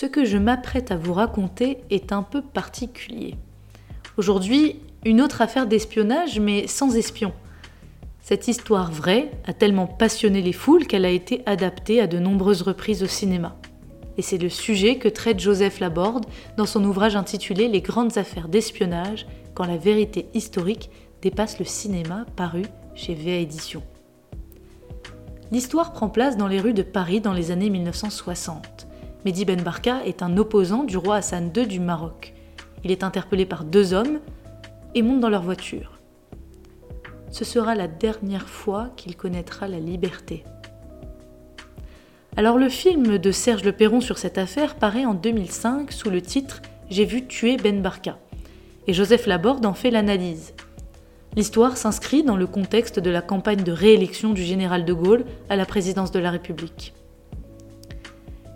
Ce que je m'apprête à vous raconter est un peu particulier. Aujourd'hui, une autre affaire d'espionnage, mais sans espion. Cette histoire vraie a tellement passionné les foules qu'elle a été adaptée à de nombreuses reprises au cinéma. Et c'est le sujet que traite Joseph Laborde dans son ouvrage intitulé Les grandes affaires d'espionnage, quand la vérité historique dépasse le cinéma, paru chez VA Édition. L'histoire prend place dans les rues de Paris dans les années 1960. Mehdi Ben Barka est un opposant du roi Hassan II du Maroc. Il est interpellé par deux hommes et monte dans leur voiture. Ce sera la dernière fois qu'il connaîtra la liberté. Alors le film de Serge Le Perron sur cette affaire paraît en 2005 sous le titre J'ai vu tuer Ben Barka. Et Joseph Laborde en fait l'analyse. L'histoire s'inscrit dans le contexte de la campagne de réélection du général de Gaulle à la présidence de la République.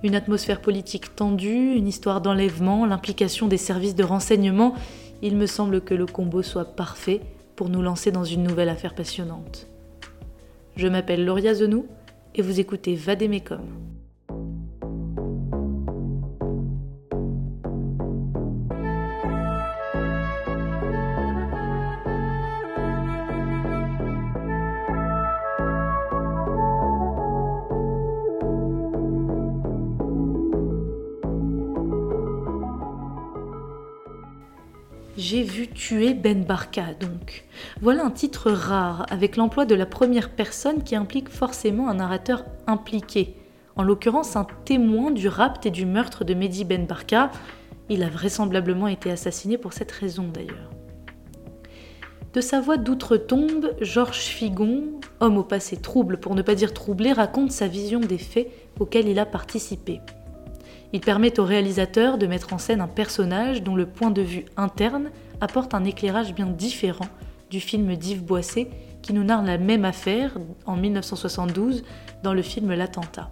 Une atmosphère politique tendue, une histoire d'enlèvement, l'implication des services de renseignement, il me semble que le combo soit parfait pour nous lancer dans une nouvelle affaire passionnante. Je m'appelle Lauria Zenou et vous écoutez Vadémécom. J'ai vu tuer Ben Barka, donc. Voilà un titre rare, avec l'emploi de la première personne qui implique forcément un narrateur impliqué. En l'occurrence, un témoin du rapt et du meurtre de Mehdi Ben Barka. Il a vraisemblablement été assassiné pour cette raison d'ailleurs. De sa voix d'outre-tombe, Georges Figon, homme au passé trouble pour ne pas dire troublé, raconte sa vision des faits auxquels il a participé. Il permet au réalisateur de mettre en scène un personnage dont le point de vue interne apporte un éclairage bien différent du film d'Yves Boisset qui nous narre la même affaire en 1972 dans le film L'attentat.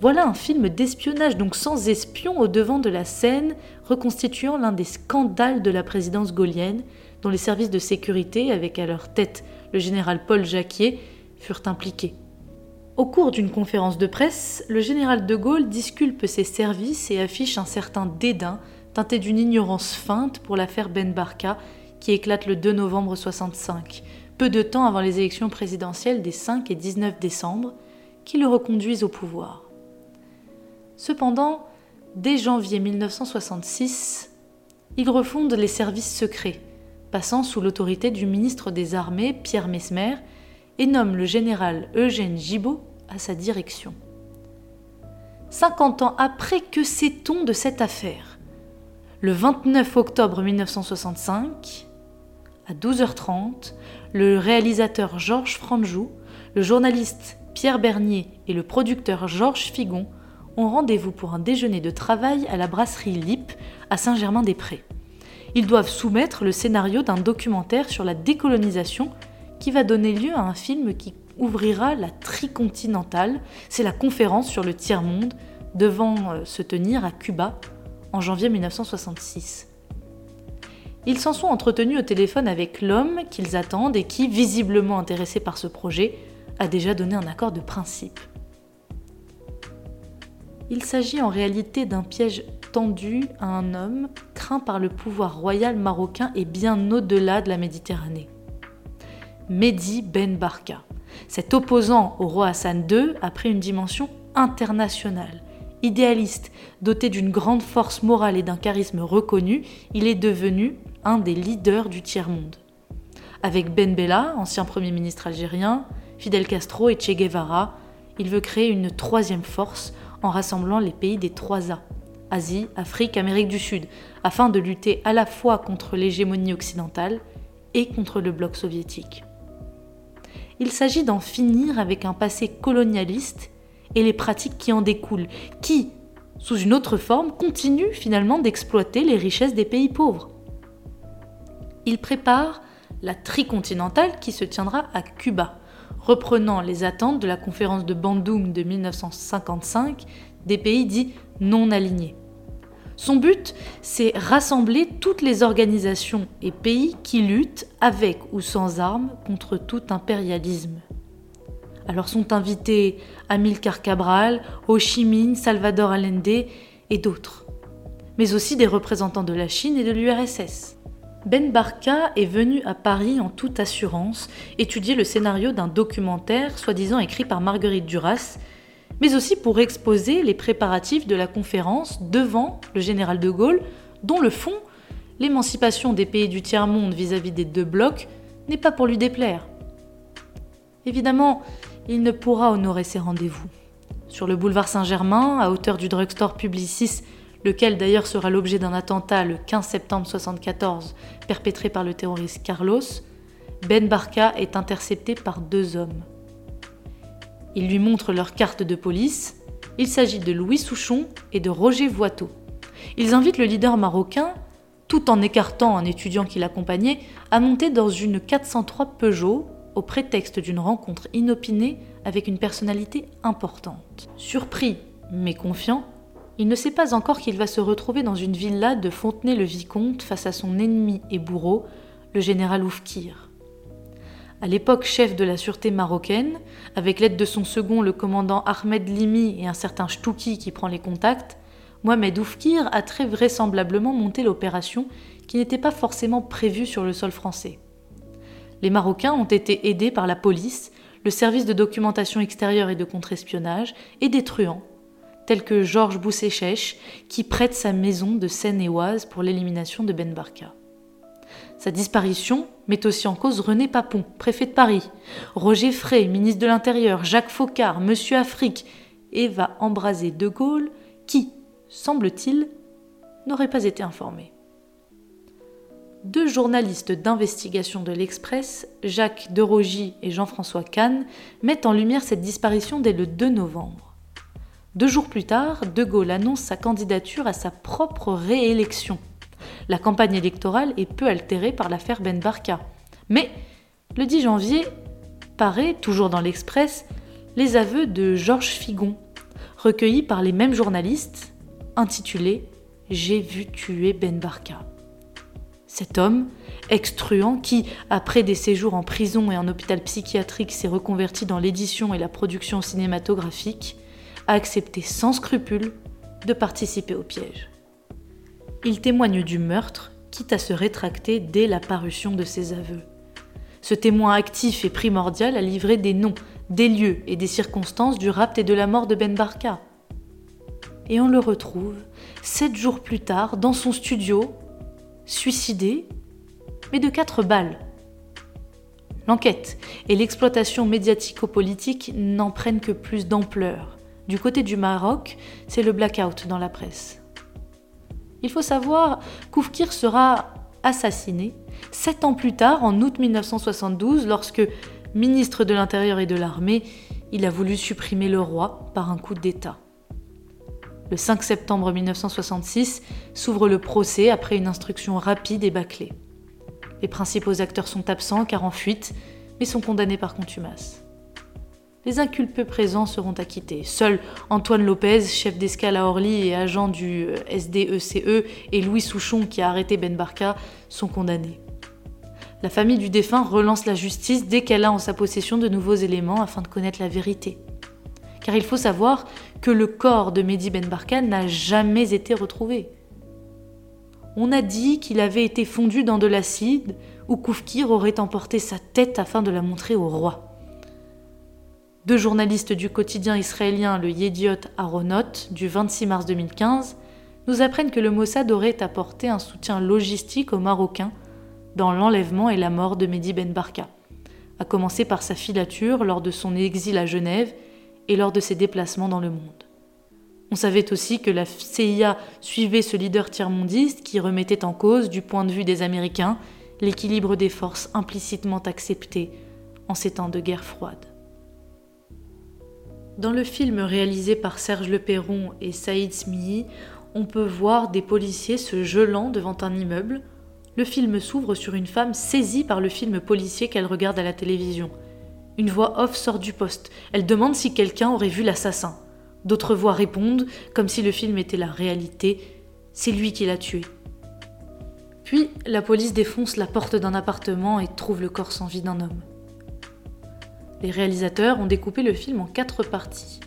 Voilà un film d'espionnage, donc sans espion au devant de la scène, reconstituant l'un des scandales de la présidence gaulienne, dont les services de sécurité, avec à leur tête le général Paul Jacquier, furent impliqués. Au cours d'une conférence de presse, le général de Gaulle disculpe ses services et affiche un certain dédain teinté d'une ignorance feinte pour l'affaire Ben Barka qui éclate le 2 novembre 65, peu de temps avant les élections présidentielles des 5 et 19 décembre, qui le reconduisent au pouvoir. Cependant, dès janvier 1966, il refonde les services secrets, passant sous l'autorité du ministre des Armées, Pierre Mesmer, et nomme le général Eugène Gibaud à sa direction. 50 ans après, que sait-on de cette affaire? Le 29 octobre 1965, à 12h30, le réalisateur Georges Franjou, le journaliste Pierre Bernier et le producteur Georges Figon ont rendez-vous pour un déjeuner de travail à la brasserie Lip à Saint-Germain-des-Prés. Ils doivent soumettre le scénario d'un documentaire sur la décolonisation qui va donner lieu à un film qui ouvrira la tricontinentale. C'est la conférence sur le tiers-monde devant euh, se tenir à Cuba en janvier 1966. Ils s'en sont entretenus au téléphone avec l'homme qu'ils attendent et qui, visiblement intéressé par ce projet, a déjà donné un accord de principe. Il s'agit en réalité d'un piège tendu à un homme craint par le pouvoir royal marocain et bien au-delà de la Méditerranée. Mehdi Ben Barka. Cet opposant au roi Hassan II a pris une dimension internationale. Idéaliste, doté d'une grande force morale et d'un charisme reconnu, il est devenu un des leaders du tiers-monde. Avec Ben Bella, ancien Premier ministre algérien, Fidel Castro et Che Guevara, il veut créer une troisième force en rassemblant les pays des trois A, Asie, Afrique, Amérique du Sud, afin de lutter à la fois contre l'hégémonie occidentale et contre le bloc soviétique il s'agit d'en finir avec un passé colonialiste et les pratiques qui en découlent, qui, sous une autre forme, continuent finalement d'exploiter les richesses des pays pauvres. Il prépare la tricontinentale qui se tiendra à Cuba, reprenant les attentes de la conférence de Bandung de 1955 des pays dits non alignés. Son but, c'est rassembler toutes les organisations et pays qui luttent avec ou sans armes contre tout impérialisme. Alors sont invités Amilcar Cabral, Ho Chi Minh, Salvador Allende et d'autres, mais aussi des représentants de la Chine et de l'URSS. Ben Barka est venu à Paris en toute assurance étudier le scénario d'un documentaire soi-disant écrit par Marguerite Duras, mais aussi pour exposer les préparatifs de la conférence devant le général de Gaulle, dont le fond, l'émancipation des pays du tiers-monde vis-à-vis des deux blocs, n'est pas pour lui déplaire. Évidemment, il ne pourra honorer ses rendez-vous. Sur le boulevard Saint-Germain, à hauteur du drugstore Publicis, lequel d'ailleurs sera l'objet d'un attentat le 15 septembre 1974 perpétré par le terroriste Carlos, Ben Barka est intercepté par deux hommes. Ils lui montrent leur carte de police. Il s'agit de Louis Souchon et de Roger Voiteau. Ils invitent le leader marocain, tout en écartant un étudiant qui l'accompagnait, à monter dans une 403 Peugeot au prétexte d'une rencontre inopinée avec une personnalité importante. Surpris, mais confiant, il ne sait pas encore qu'il va se retrouver dans une villa de Fontenay-le-Vicomte face à son ennemi et bourreau, le général Oufkir. À l'époque chef de la sûreté marocaine, avec l'aide de son second, le commandant Ahmed Limi et un certain Chtouki qui prend les contacts, Mohamed Oufkir a très vraisemblablement monté l'opération qui n'était pas forcément prévue sur le sol français. Les Marocains ont été aidés par la police, le service de documentation extérieure et de contre-espionnage et des truands tel que Georges Bousséchèche, qui prête sa maison de Seine-et-Oise pour l'élimination de Ben Barka. Sa disparition met aussi en cause René Papon, préfet de Paris, Roger Frey, ministre de l'Intérieur, Jacques Faucard, Monsieur Afrique, et va embraser De Gaulle, qui, semble-t-il, n'aurait pas été informé. Deux journalistes d'investigation de l'Express, Jacques Derogy et Jean-François Kahn, mettent en lumière cette disparition dès le 2 novembre. Deux jours plus tard, De Gaulle annonce sa candidature à sa propre réélection. La campagne électorale est peu altérée par l'affaire Ben Barka. Mais le 10 janvier, paraît, toujours dans l'Express, les aveux de Georges Figon, recueillis par les mêmes journalistes, intitulés J'ai vu tuer Ben Barka. Cet homme, ex-truand, qui, après des séjours en prison et en hôpital psychiatrique, s'est reconverti dans l'édition et la production cinématographique, a accepté sans scrupule de participer au piège. Il témoigne du meurtre, quitte à se rétracter dès la parution de ses aveux. Ce témoin actif et primordial a livré des noms, des lieux et des circonstances du rapt et de la mort de Ben Barka. Et on le retrouve, sept jours plus tard, dans son studio, suicidé, mais de quatre balles. L'enquête et l'exploitation médiatico-politique n'en prennent que plus d'ampleur. Du côté du Maroc, c'est le blackout dans la presse. Il faut savoir qu'Oufkir sera assassiné sept ans plus tard, en août 1972, lorsque, ministre de l'Intérieur et de l'Armée, il a voulu supprimer le roi par un coup d'État. Le 5 septembre 1966 s'ouvre le procès après une instruction rapide et bâclée. Les principaux acteurs sont absents car en fuite, mais sont condamnés par contumace les inculpés présents seront acquittés. Seul Antoine Lopez, chef d'escale à Orly et agent du SDECE, e, et Louis Souchon, qui a arrêté Ben Barka, sont condamnés. La famille du défunt relance la justice dès qu'elle a en sa possession de nouveaux éléments afin de connaître la vérité. Car il faut savoir que le corps de Mehdi Ben Barka n'a jamais été retrouvé. On a dit qu'il avait été fondu dans de l'acide ou Koufkir aurait emporté sa tête afin de la montrer au roi. Deux journalistes du quotidien israélien le Yediot Aronot du 26 mars 2015 nous apprennent que le Mossad aurait apporté un soutien logistique aux Marocains dans l'enlèvement et la mort de Mehdi Ben Barka, à commencer par sa filature lors de son exil à Genève et lors de ses déplacements dans le monde. On savait aussi que la CIA suivait ce leader tiers-mondiste qui remettait en cause, du point de vue des Américains, l'équilibre des forces implicitement accepté en ces temps de guerre froide. Dans le film réalisé par Serge Le Perron et Saïd Smihi, on peut voir des policiers se gelant devant un immeuble. Le film s'ouvre sur une femme saisie par le film policier qu'elle regarde à la télévision. Une voix off sort du poste. Elle demande si quelqu'un aurait vu l'assassin. D'autres voix répondent, comme si le film était la réalité. C'est lui qui l'a tué. Puis, la police défonce la porte d'un appartement et trouve le corps sans vie d'un homme. Les réalisateurs ont découpé le film en quatre parties.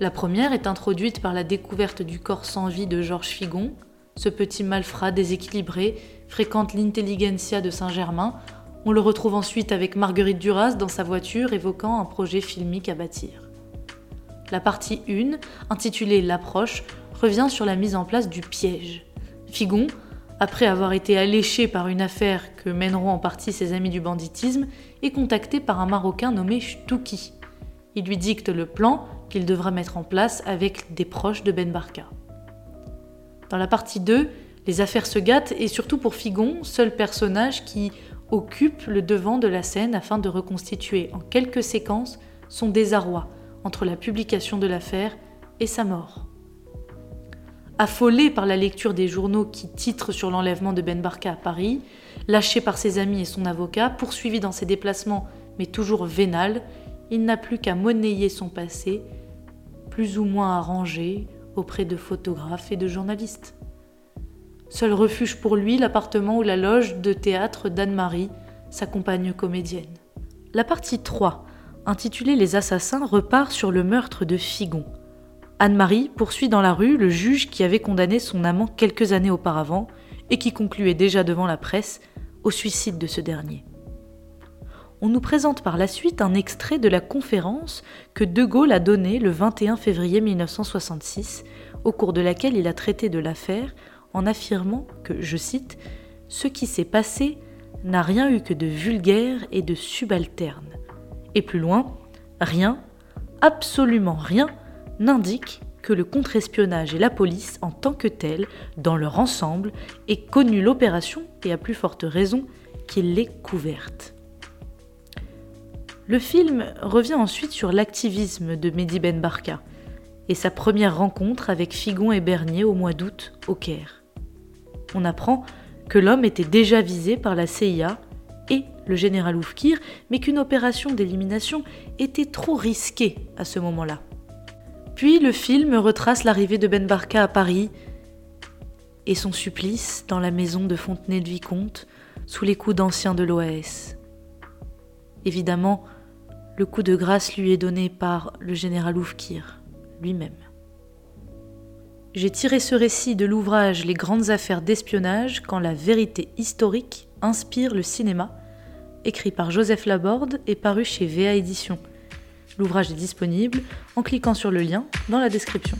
La première est introduite par la découverte du corps sans vie de Georges Figon. Ce petit malfrat déséquilibré fréquente l'intelligentsia de Saint-Germain. On le retrouve ensuite avec Marguerite Duras dans sa voiture évoquant un projet filmique à bâtir. La partie 1, intitulée L'approche, revient sur la mise en place du piège. Figon, après avoir été alléché par une affaire que mèneront en partie ses amis du banditisme, est contacté par un Marocain nommé Chtouki. Il lui dicte le plan qu'il devra mettre en place avec des proches de Ben Barka. Dans la partie 2, les affaires se gâtent et surtout pour Figon, seul personnage qui occupe le devant de la scène afin de reconstituer en quelques séquences son désarroi entre la publication de l'affaire et sa mort. Affolé par la lecture des journaux qui titrent sur l'enlèvement de Ben Barka à Paris, lâché par ses amis et son avocat, poursuivi dans ses déplacements mais toujours vénal, il n'a plus qu'à monnayer son passé, plus ou moins arrangé auprès de photographes et de journalistes. Seul refuge pour lui l'appartement ou la loge de théâtre d'Anne-Marie, sa compagne comédienne. La partie 3, intitulée Les assassins, repart sur le meurtre de Figon. Anne-Marie poursuit dans la rue le juge qui avait condamné son amant quelques années auparavant et qui concluait déjà devant la presse au suicide de ce dernier. On nous présente par la suite un extrait de la conférence que De Gaulle a donnée le 21 février 1966, au cours de laquelle il a traité de l'affaire en affirmant que, je cite, Ce qui s'est passé n'a rien eu que de vulgaire et de subalterne. Et plus loin, rien, absolument rien, n'indique que le contre-espionnage et la police en tant que tels, dans leur ensemble, aient connu l'opération et à plus forte raison qu'il l'ait couverte. Le film revient ensuite sur l'activisme de Mehdi Ben Barka et sa première rencontre avec Figon et Bernier au mois d'août au Caire. On apprend que l'homme était déjà visé par la CIA et le général Oufkir, mais qu'une opération d'élimination était trop risquée à ce moment-là. Puis le film retrace l'arrivée de Ben Barka à Paris et son supplice dans la maison de Fontenay-de-Vicomte sous les coups d'anciens de l'OAS. Évidemment, le coup de grâce lui est donné par le général Oufkir lui-même. J'ai tiré ce récit de l'ouvrage Les grandes affaires d'espionnage quand la vérité historique inspire le cinéma, écrit par Joseph Laborde et paru chez VA Éditions. L'ouvrage est disponible en cliquant sur le lien dans la description.